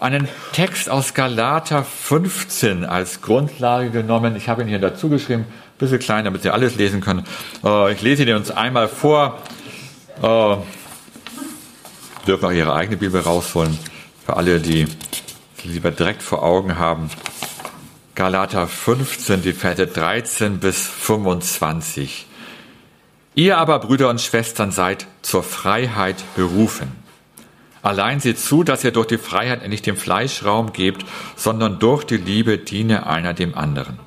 einen Text aus Galater 15 als Grundlage genommen. Ich habe ihn hier dazu geschrieben, ein bisschen klein, damit Sie alles lesen können. Äh, ich lese ihn uns einmal vor. Äh, dürfen auch Ihre eigene Bibel rausholen, für alle, die lieber direkt vor Augen haben. Galater 15, die Verse 13 bis 25. Ihr aber, Brüder und Schwestern, seid zur Freiheit berufen. Allein seht zu, dass ihr durch die Freiheit nicht dem Fleisch Raum gebt, sondern durch die Liebe diene einer dem anderen.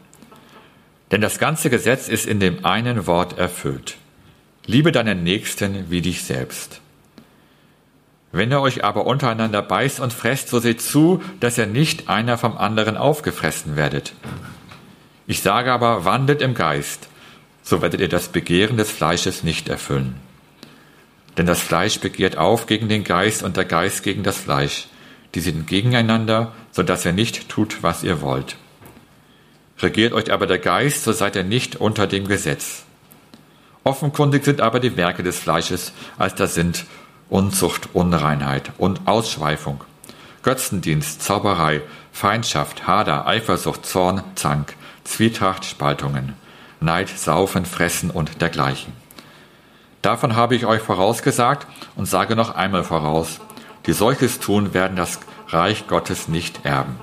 Denn das ganze Gesetz ist in dem einen Wort erfüllt. Liebe deinen Nächsten wie dich selbst. Wenn ihr euch aber untereinander beißt und fresst, so seht zu, dass ihr nicht einer vom anderen aufgefressen werdet. Ich sage aber, wandelt im Geist, so werdet ihr das Begehren des Fleisches nicht erfüllen. Denn das Fleisch begehrt auf gegen den Geist und der Geist gegen das Fleisch. Die sind gegeneinander, so dass ihr nicht tut, was ihr wollt. Regiert euch aber der Geist, so seid ihr nicht unter dem Gesetz. Offenkundig sind aber die Werke des Fleisches, als das sind Unzucht, Unreinheit und Ausschweifung, Götzendienst, Zauberei, Feindschaft, Hader, Eifersucht, Zorn, Zank, Zwietracht, Spaltungen, Neid, Saufen, Fressen und dergleichen Davon habe ich euch vorausgesagt und sage noch einmal voraus, die solches tun, werden das Reich Gottes nicht erben.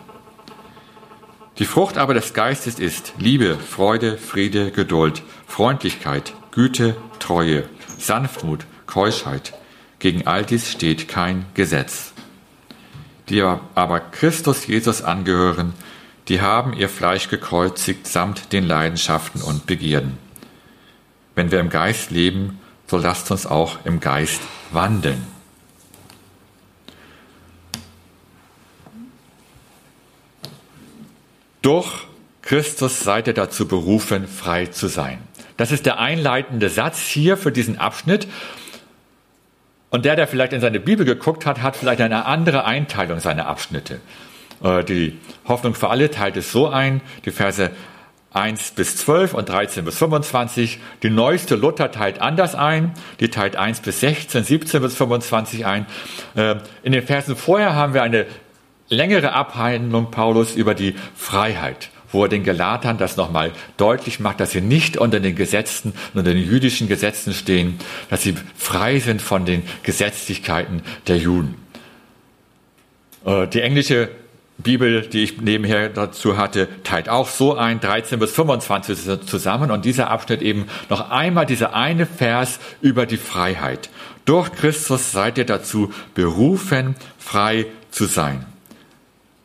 Die Frucht aber des Geistes ist Liebe, Freude, Friede, Geduld, Freundlichkeit, Güte, Treue, Sanftmut, Keuschheit. Gegen all dies steht kein Gesetz. Die aber Christus Jesus angehören, die haben ihr Fleisch gekreuzigt samt den Leidenschaften und Begierden. Wenn wir im Geist leben, so lasst uns auch im Geist wandeln. Durch Christus seid ihr dazu berufen, frei zu sein. Das ist der einleitende Satz hier für diesen Abschnitt. Und der, der vielleicht in seine Bibel geguckt hat, hat vielleicht eine andere Einteilung seiner Abschnitte. Äh, die Hoffnung für alle teilt es so ein, die Verse 1 bis 12 und 13 bis 25. Die neueste Luther teilt anders ein. Die teilt 1 bis 16, 17 bis 25 ein. Ähm, in den Versen vorher haben wir eine längere Abhandlung Paulus über die Freiheit, wo er den Galatern das nochmal deutlich macht, dass sie nicht unter den Gesetzen, unter den jüdischen Gesetzen stehen, dass sie frei sind von den Gesetzlichkeiten der Juden. Äh, die englische Bibel, die ich nebenher dazu hatte, teilt auch so ein, 13 bis 25 zusammen und dieser Abschnitt eben noch einmal dieser eine Vers über die Freiheit. Durch Christus seid ihr dazu berufen, frei zu sein.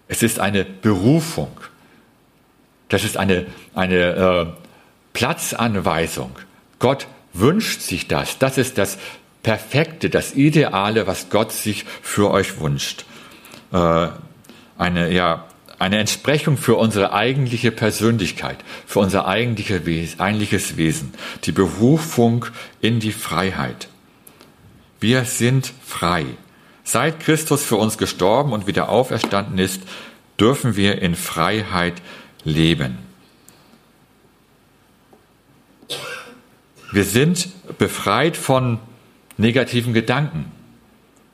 Es ist eine Berufung. Das ist eine, eine äh, Platzanweisung. Gott wünscht sich das. Das ist das Perfekte, das Ideale, was Gott sich für euch wünscht. Äh, eine, ja, eine Entsprechung für unsere eigentliche Persönlichkeit, für unser eigentliche Wes eigentliches Wesen, die Berufung in die Freiheit. Wir sind frei. Seit Christus für uns gestorben und wieder auferstanden ist, dürfen wir in Freiheit leben. Wir sind befreit von negativen Gedanken.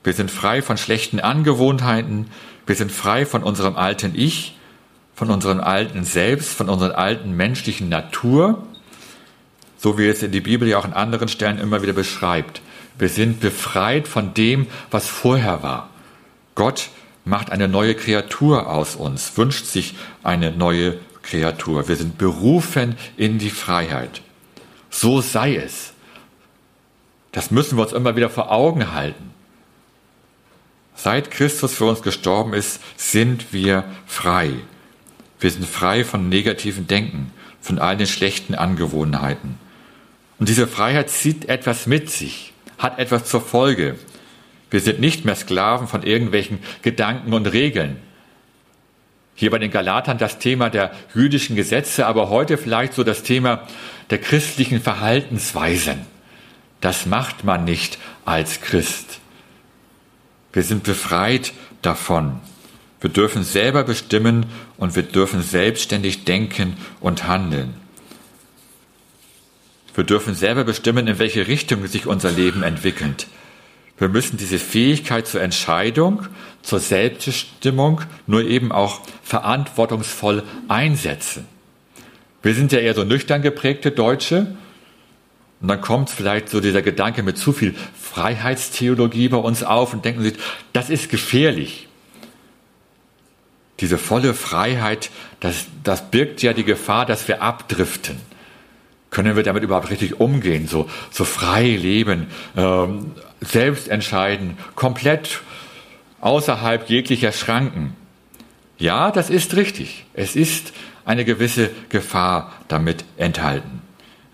Wir sind frei von schlechten Angewohnheiten. Wir sind frei von unserem alten Ich, von unserem alten Selbst, von unserer alten menschlichen Natur, so wie es in die Bibel ja auch an anderen Stellen immer wieder beschreibt. Wir sind befreit von dem, was vorher war. Gott macht eine neue Kreatur aus uns, wünscht sich eine neue Kreatur. Wir sind berufen in die Freiheit. So sei es. Das müssen wir uns immer wieder vor Augen halten. Seit Christus für uns gestorben ist, sind wir frei. Wir sind frei von negativen Denken, von all den schlechten Angewohnheiten. Und diese Freiheit zieht etwas mit sich, hat etwas zur Folge. Wir sind nicht mehr Sklaven von irgendwelchen Gedanken und Regeln. Hier bei den Galatern das Thema der jüdischen Gesetze, aber heute vielleicht so das Thema der christlichen Verhaltensweisen. Das macht man nicht als Christ. Wir sind befreit davon. Wir dürfen selber bestimmen und wir dürfen selbstständig denken und handeln. Wir dürfen selber bestimmen, in welche Richtung sich unser Leben entwickelt. Wir müssen diese Fähigkeit zur Entscheidung, zur Selbstbestimmung nur eben auch verantwortungsvoll einsetzen. Wir sind ja eher so nüchtern geprägte Deutsche. Und dann kommt vielleicht so dieser Gedanke mit zu viel Freiheitstheologie bei uns auf und denken sich, das ist gefährlich. Diese volle Freiheit, das, das birgt ja die Gefahr, dass wir abdriften. Können wir damit überhaupt richtig umgehen? So, so frei leben, ähm, selbst entscheiden, komplett außerhalb jeglicher Schranken. Ja, das ist richtig. Es ist eine gewisse Gefahr damit enthalten.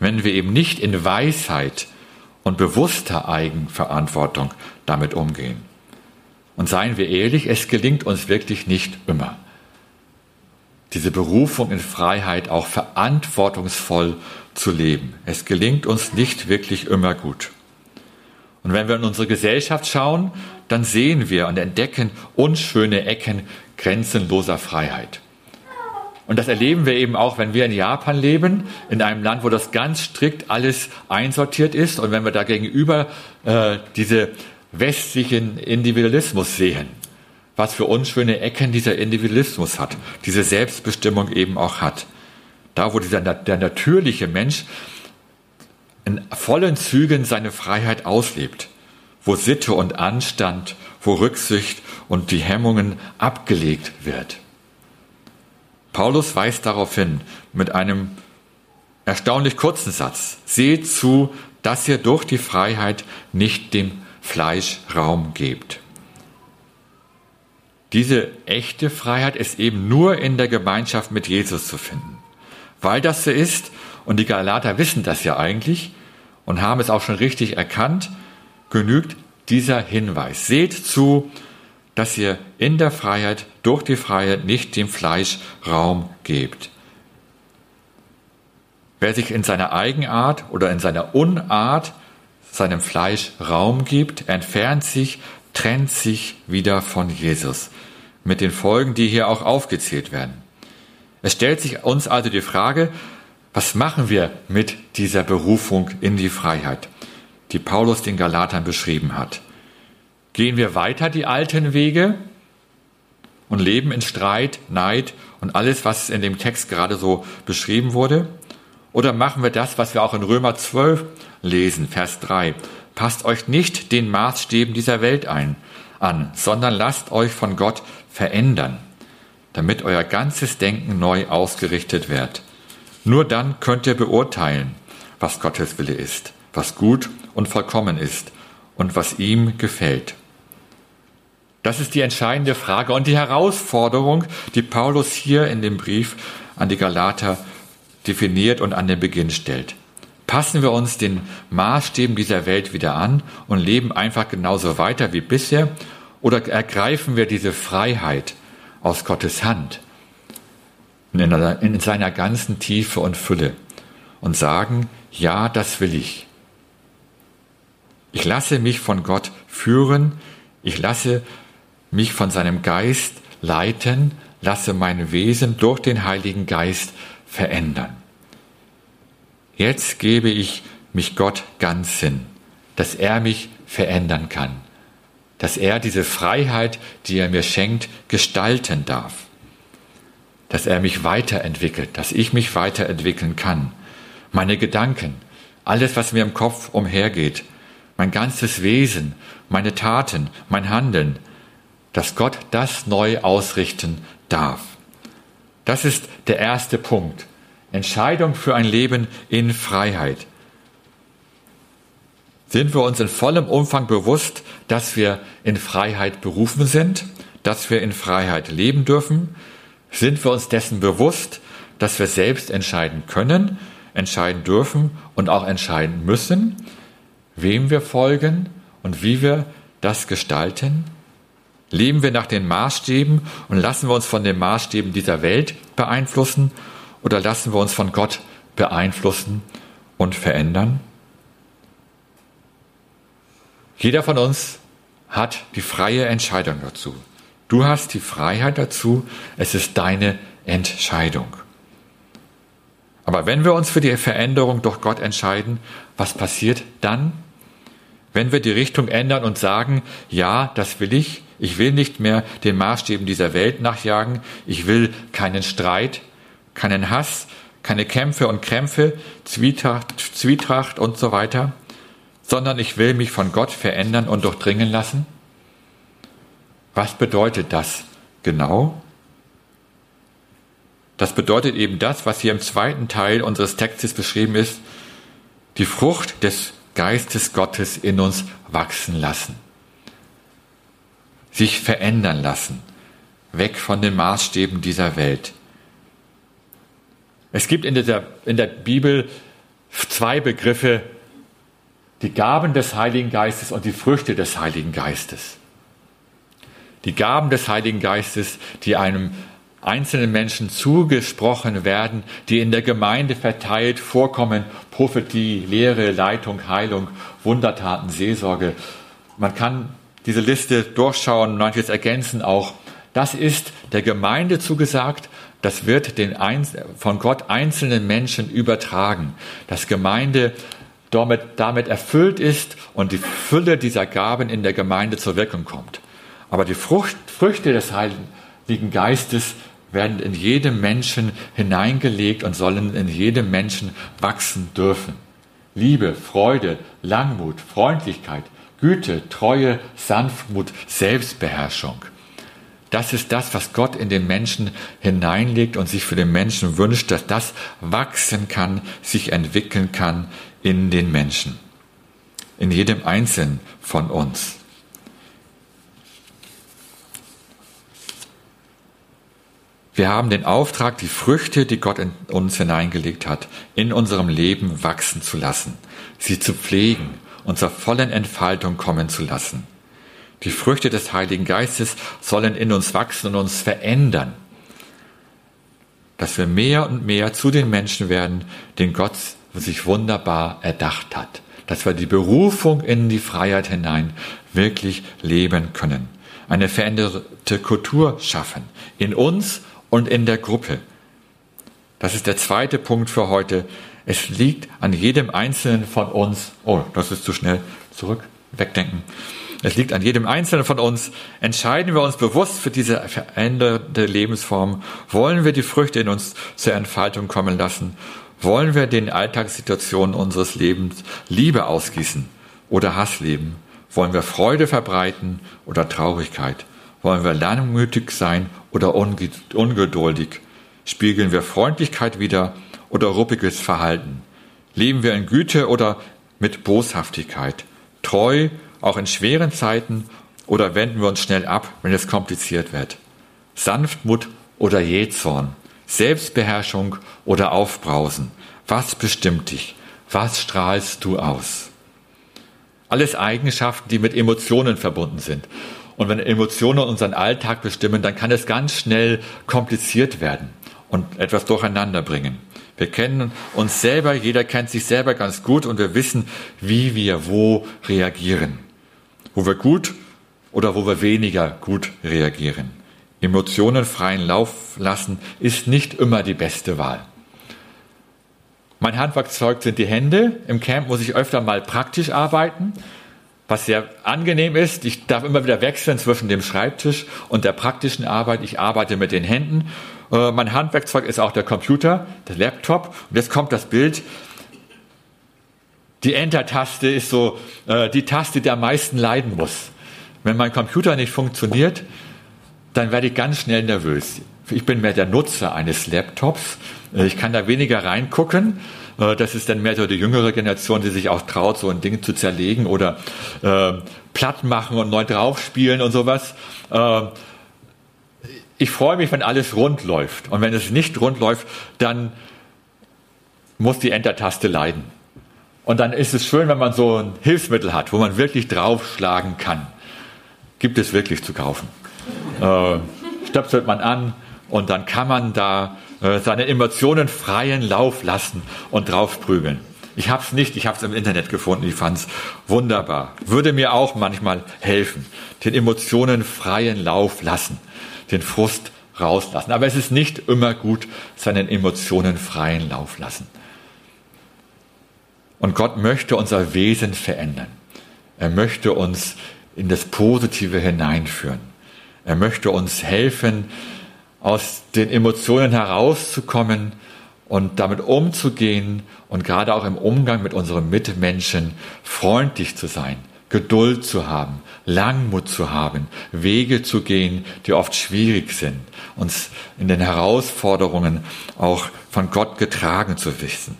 Wenn wir eben nicht in Weisheit und bewusster Eigenverantwortung damit umgehen. Und seien wir ehrlich, es gelingt uns wirklich nicht immer. Diese Berufung in Freiheit auch verantwortungsvoll zu leben. Es gelingt uns nicht wirklich immer gut. Und wenn wir in unsere Gesellschaft schauen, dann sehen wir und entdecken unschöne Ecken grenzenloser Freiheit. Und das erleben wir eben auch, wenn wir in Japan leben, in einem Land, wo das ganz strikt alles einsortiert ist und wenn wir da gegenüber äh, diese westlichen Individualismus sehen, was für unschöne Ecken dieser Individualismus hat, diese Selbstbestimmung eben auch hat. Da, wo dieser, der natürliche Mensch in vollen Zügen seine Freiheit auslebt, wo Sitte und Anstand, wo Rücksicht und die Hemmungen abgelegt wird. Paulus weist darauf hin mit einem erstaunlich kurzen Satz. Seht zu, dass ihr durch die Freiheit nicht dem Fleisch Raum gebt. Diese echte Freiheit ist eben nur in der Gemeinschaft mit Jesus zu finden. Weil das so ist, und die Galater wissen das ja eigentlich und haben es auch schon richtig erkannt, genügt dieser Hinweis. Seht zu, dass ihr in der Freiheit, durch die Freiheit nicht dem Fleisch Raum gebt. Wer sich in seiner Eigenart oder in seiner Unart seinem Fleisch Raum gibt, entfernt sich, trennt sich wieder von Jesus. Mit den Folgen, die hier auch aufgezählt werden. Es stellt sich uns also die Frage, was machen wir mit dieser Berufung in die Freiheit, die Paulus den Galatern beschrieben hat? Gehen wir weiter die alten Wege und leben in Streit, Neid und alles, was in dem Text gerade so beschrieben wurde? Oder machen wir das, was wir auch in Römer 12 lesen, Vers 3? Passt euch nicht den Maßstäben dieser Welt ein, an, sondern lasst euch von Gott verändern damit euer ganzes Denken neu ausgerichtet wird. Nur dann könnt ihr beurteilen, was Gottes Wille ist, was gut und vollkommen ist und was ihm gefällt. Das ist die entscheidende Frage und die Herausforderung, die Paulus hier in dem Brief an die Galater definiert und an den Beginn stellt. Passen wir uns den Maßstäben dieser Welt wieder an und leben einfach genauso weiter wie bisher oder ergreifen wir diese Freiheit, aus Gottes Hand in seiner ganzen Tiefe und Fülle und sagen, ja, das will ich. Ich lasse mich von Gott führen, ich lasse mich von seinem Geist leiten, lasse mein Wesen durch den Heiligen Geist verändern. Jetzt gebe ich mich Gott ganz hin, dass er mich verändern kann dass er diese Freiheit, die er mir schenkt, gestalten darf. Dass er mich weiterentwickelt, dass ich mich weiterentwickeln kann. Meine Gedanken, alles, was mir im Kopf umhergeht, mein ganzes Wesen, meine Taten, mein Handeln, dass Gott das neu ausrichten darf. Das ist der erste Punkt. Entscheidung für ein Leben in Freiheit. Sind wir uns in vollem Umfang bewusst, dass wir in Freiheit berufen sind, dass wir in Freiheit leben dürfen? Sind wir uns dessen bewusst, dass wir selbst entscheiden können, entscheiden dürfen und auch entscheiden müssen, wem wir folgen und wie wir das gestalten? Leben wir nach den Maßstäben und lassen wir uns von den Maßstäben dieser Welt beeinflussen oder lassen wir uns von Gott beeinflussen und verändern? Jeder von uns hat die freie Entscheidung dazu. Du hast die Freiheit dazu, es ist deine Entscheidung. Aber wenn wir uns für die Veränderung durch Gott entscheiden, was passiert dann? Wenn wir die Richtung ändern und sagen, ja, das will ich, ich will nicht mehr den Maßstäben dieser Welt nachjagen, ich will keinen Streit, keinen Hass, keine Kämpfe und Krämpfe, Zwietracht, Zwietracht und so weiter, sondern ich will mich von Gott verändern und durchdringen lassen. Was bedeutet das genau? Das bedeutet eben das, was hier im zweiten Teil unseres Textes beschrieben ist, die Frucht des Geistes Gottes in uns wachsen lassen, sich verändern lassen, weg von den Maßstäben dieser Welt. Es gibt in der, in der Bibel zwei Begriffe, die Gaben des Heiligen Geistes und die Früchte des Heiligen Geistes. Die Gaben des Heiligen Geistes, die einem einzelnen Menschen zugesprochen werden, die in der Gemeinde verteilt vorkommen. Prophetie, Lehre, Leitung, Heilung, Wundertaten, Seelsorge. Man kann diese Liste durchschauen, manches ergänzen auch. Das ist der Gemeinde zugesagt. Das wird den von Gott einzelnen Menschen übertragen. Dass Gemeinde damit, damit erfüllt ist und die Fülle dieser Gaben in der Gemeinde zur Wirkung kommt. Aber die Frucht, Früchte des Heiligen Geistes werden in jedem Menschen hineingelegt und sollen in jedem Menschen wachsen dürfen. Liebe, Freude, Langmut, Freundlichkeit, Güte, Treue, Sanftmut, Selbstbeherrschung. Das ist das, was Gott in den Menschen hineinlegt und sich für den Menschen wünscht, dass das wachsen kann, sich entwickeln kann in den Menschen. In jedem Einzelnen von uns. Wir haben den Auftrag, die Früchte, die Gott in uns hineingelegt hat, in unserem Leben wachsen zu lassen, sie zu pflegen und zur vollen Entfaltung kommen zu lassen. Die Früchte des Heiligen Geistes sollen in uns wachsen und uns verändern, dass wir mehr und mehr zu den Menschen werden, den Gott sich wunderbar erdacht hat, dass wir die Berufung in die Freiheit hinein wirklich leben können, eine veränderte Kultur schaffen, in uns und in der Gruppe. Das ist der zweite Punkt für heute. Es liegt an jedem Einzelnen von uns, oh, das ist zu schnell, zurück, wegdenken. Es liegt an jedem Einzelnen von uns. Entscheiden wir uns bewusst für diese veränderte Lebensform. Wollen wir die Früchte in uns zur Entfaltung kommen lassen? Wollen wir den Alltagssituationen unseres Lebens Liebe ausgießen oder Hass leben? Wollen wir Freude verbreiten oder Traurigkeit? Wollen wir langmütig sein oder ungeduldig? Spiegeln wir Freundlichkeit wider oder ruppiges Verhalten? Leben wir in Güte oder mit Boshaftigkeit? Treu auch in schweren Zeiten oder wenden wir uns schnell ab, wenn es kompliziert wird? Sanftmut oder Jähzorn? Selbstbeherrschung oder Aufbrausen? Was bestimmt dich? Was strahlst du aus? Alles Eigenschaften, die mit Emotionen verbunden sind. Und wenn Emotionen unseren Alltag bestimmen, dann kann es ganz schnell kompliziert werden und etwas durcheinander bringen. Wir kennen uns selber, jeder kennt sich selber ganz gut und wir wissen, wie wir wo reagieren. Wo wir gut oder wo wir weniger gut reagieren. Emotionen freien Lauf lassen ist nicht immer die beste Wahl. Mein Handwerkzeug sind die Hände. Im Camp muss ich öfter mal praktisch arbeiten was sehr angenehm ist. Ich darf immer wieder wechseln zwischen dem Schreibtisch und der praktischen Arbeit. Ich arbeite mit den Händen. Äh, mein Handwerkzeug ist auch der Computer, der Laptop. Und jetzt kommt das Bild. Die Enter-Taste ist so äh, die Taste, die am meisten leiden muss. Wenn mein Computer nicht funktioniert, dann werde ich ganz schnell nervös. Ich bin mehr der Nutzer eines Laptops. Äh, ich kann da weniger reingucken. Äh, das ist dann mehr so die jüngere Generation, die sich auch traut, so ein Ding zu zerlegen oder äh, platt machen und neu draufspielen und sowas. Äh, ich freue mich, wenn alles rund läuft. Und wenn es nicht rund läuft, dann muss die Enter-Taste leiden. Und dann ist es schön, wenn man so ein Hilfsmittel hat, wo man wirklich draufschlagen kann. gibt es wirklich zu kaufen. Äh, stöpselt man an und dann kann man da äh, seine Emotionen freien Lauf lassen und drauf prügeln. Ich habe es nicht, ich habe es im Internet gefunden, ich fand es wunderbar. Würde mir auch manchmal helfen, den Emotionen freien Lauf lassen, den Frust rauslassen. Aber es ist nicht immer gut, seinen Emotionen freien Lauf lassen. Und Gott möchte unser Wesen verändern. Er möchte uns in das Positive hineinführen. Er möchte uns helfen, aus den Emotionen herauszukommen und damit umzugehen und gerade auch im Umgang mit unseren Mitmenschen freundlich zu sein, Geduld zu haben, Langmut zu haben, Wege zu gehen, die oft schwierig sind, uns in den Herausforderungen auch von Gott getragen zu wissen.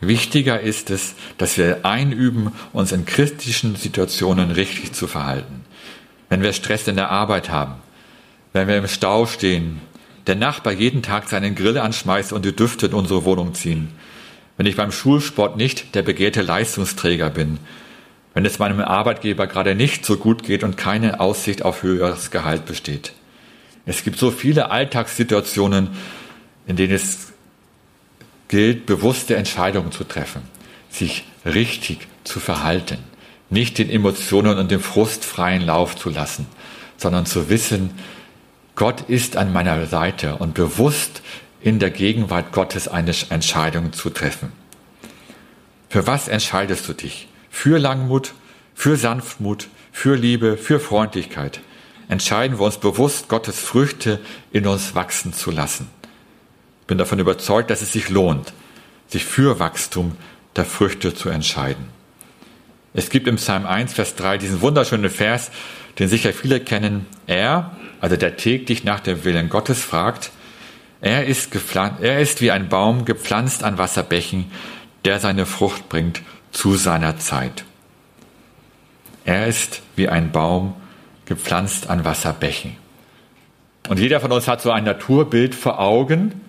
Wichtiger ist es, dass wir einüben, uns in christlichen Situationen richtig zu verhalten. Wenn wir Stress in der Arbeit haben, wenn wir im Stau stehen, der Nachbar jeden Tag seinen Grill anschmeißt und die Düfte in unsere Wohnung ziehen, wenn ich beim Schulsport nicht der begehrte Leistungsträger bin, wenn es meinem Arbeitgeber gerade nicht so gut geht und keine Aussicht auf höheres Gehalt besteht. Es gibt so viele Alltagssituationen, in denen es gilt, bewusste Entscheidungen zu treffen, sich richtig zu verhalten, nicht den Emotionen und dem Frust freien Lauf zu lassen, sondern zu wissen, Gott ist an meiner Seite und bewusst in der Gegenwart Gottes eine Entscheidung zu treffen. Für was entscheidest du dich? Für Langmut, für Sanftmut, für Liebe, für Freundlichkeit. Entscheiden wir uns bewusst, Gottes Früchte in uns wachsen zu lassen bin davon überzeugt, dass es sich lohnt, sich für Wachstum der Früchte zu entscheiden. Es gibt im Psalm 1, Vers 3 diesen wunderschönen Vers, den sicher viele kennen. Er, also der täglich nach dem Willen Gottes fragt, er ist, er ist wie ein Baum gepflanzt an Wasserbächen, der seine Frucht bringt zu seiner Zeit. Er ist wie ein Baum gepflanzt an Wasserbächen. Und jeder von uns hat so ein Naturbild vor Augen,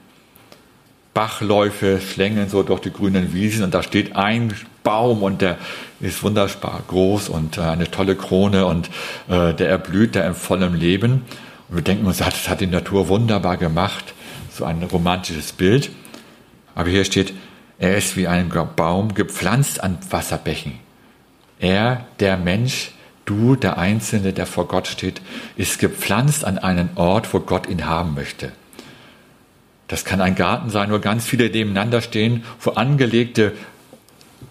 Bachläufe schlängeln so durch die grünen Wiesen und da steht ein Baum und der ist wunderbar groß und äh, eine tolle Krone und äh, der erblüht da im vollen Leben. Und wir denken uns, das hat die Natur wunderbar gemacht, so ein romantisches Bild. Aber hier steht, er ist wie ein Baum gepflanzt an Wasserbächen. Er, der Mensch, du, der Einzelne, der vor Gott steht, ist gepflanzt an einen Ort, wo Gott ihn haben möchte. Das kann ein Garten sein, wo ganz viele nebeneinander stehen, wo angelegte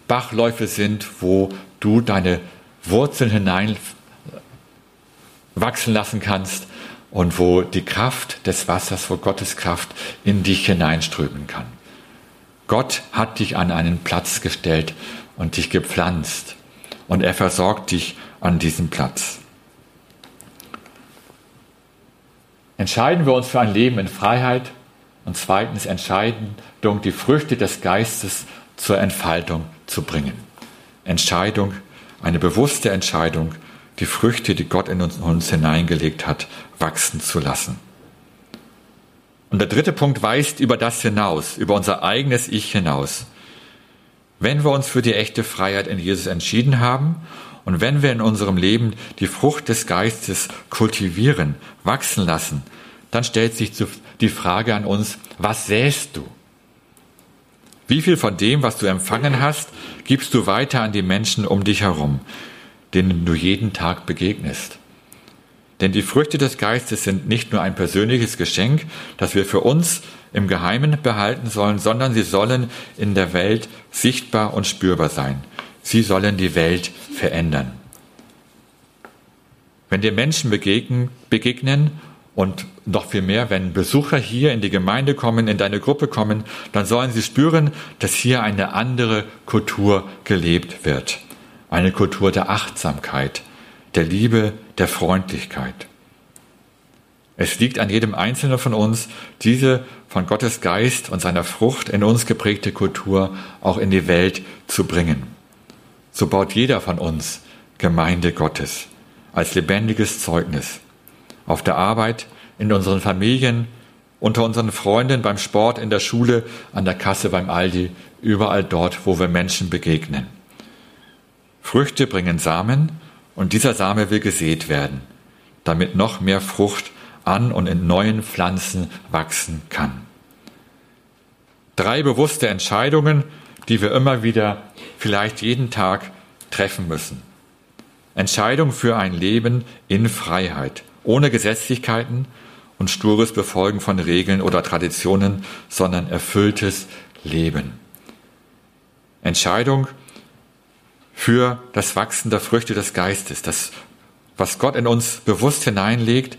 Bachläufe sind, wo du deine Wurzeln hinein wachsen lassen kannst und wo die Kraft des Wassers, wo Gottes Kraft in dich hineinströmen kann. Gott hat dich an einen Platz gestellt und dich gepflanzt und er versorgt dich an diesem Platz. Entscheiden wir uns für ein Leben in Freiheit, und zweitens Entscheidung, die Früchte des Geistes zur Entfaltung zu bringen. Entscheidung, eine bewusste Entscheidung, die Früchte, die Gott in uns, uns hineingelegt hat, wachsen zu lassen. Und der dritte Punkt weist über das hinaus, über unser eigenes Ich hinaus. Wenn wir uns für die echte Freiheit in Jesus entschieden haben und wenn wir in unserem Leben die Frucht des Geistes kultivieren, wachsen lassen, dann stellt sich die Frage an uns, was sähst du? Wie viel von dem, was du empfangen hast, gibst du weiter an die Menschen um dich herum, denen du jeden Tag begegnest? Denn die Früchte des Geistes sind nicht nur ein persönliches Geschenk, das wir für uns im Geheimen behalten sollen, sondern sie sollen in der Welt sichtbar und spürbar sein. Sie sollen die Welt verändern. Wenn dir Menschen begegnen, begegnen und noch viel mehr, wenn Besucher hier in die Gemeinde kommen, in deine Gruppe kommen, dann sollen sie spüren, dass hier eine andere Kultur gelebt wird. Eine Kultur der Achtsamkeit, der Liebe, der Freundlichkeit. Es liegt an jedem Einzelnen von uns, diese von Gottes Geist und seiner Frucht in uns geprägte Kultur auch in die Welt zu bringen. So baut jeder von uns Gemeinde Gottes als lebendiges Zeugnis auf der Arbeit, in unseren Familien, unter unseren Freunden, beim Sport, in der Schule, an der Kasse, beim Aldi, überall dort, wo wir Menschen begegnen. Früchte bringen Samen Und dieser Same will gesät werden, damit noch mehr Frucht an und in neuen Pflanzen wachsen kann. Drei bewusste Entscheidungen, die wir immer wieder, vielleicht jeden Tag treffen müssen. Entscheidung für ein Leben in Freiheit, ohne Gesetzlichkeiten und stures Befolgen von Regeln oder Traditionen, sondern erfülltes Leben. Entscheidung für das Wachsen der Früchte des Geistes, das, was Gott in uns bewusst hineinlegt,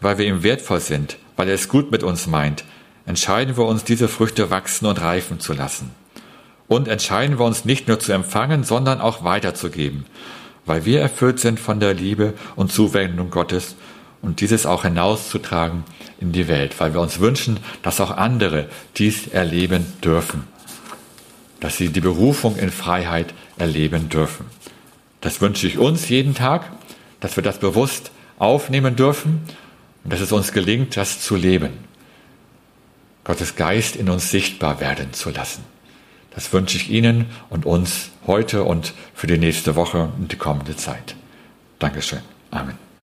weil wir ihm wertvoll sind, weil er es gut mit uns meint, entscheiden wir uns, diese Früchte wachsen und reifen zu lassen. Und entscheiden wir uns nicht nur zu empfangen, sondern auch weiterzugeben, weil wir erfüllt sind von der Liebe und Zuwendung Gottes und dieses auch hinauszutragen in die Welt, weil wir uns wünschen, dass auch andere dies erleben dürfen, dass sie die Berufung in Freiheit erleben dürfen. Das wünsche ich uns jeden Tag, dass wir das bewusst aufnehmen dürfen und dass es uns gelingt, das zu leben. Gottes Geist in uns sichtbar werden zu lassen. Das wünsche ich Ihnen und uns heute und für die nächste Woche und die kommende Zeit. Dankeschön. Amen.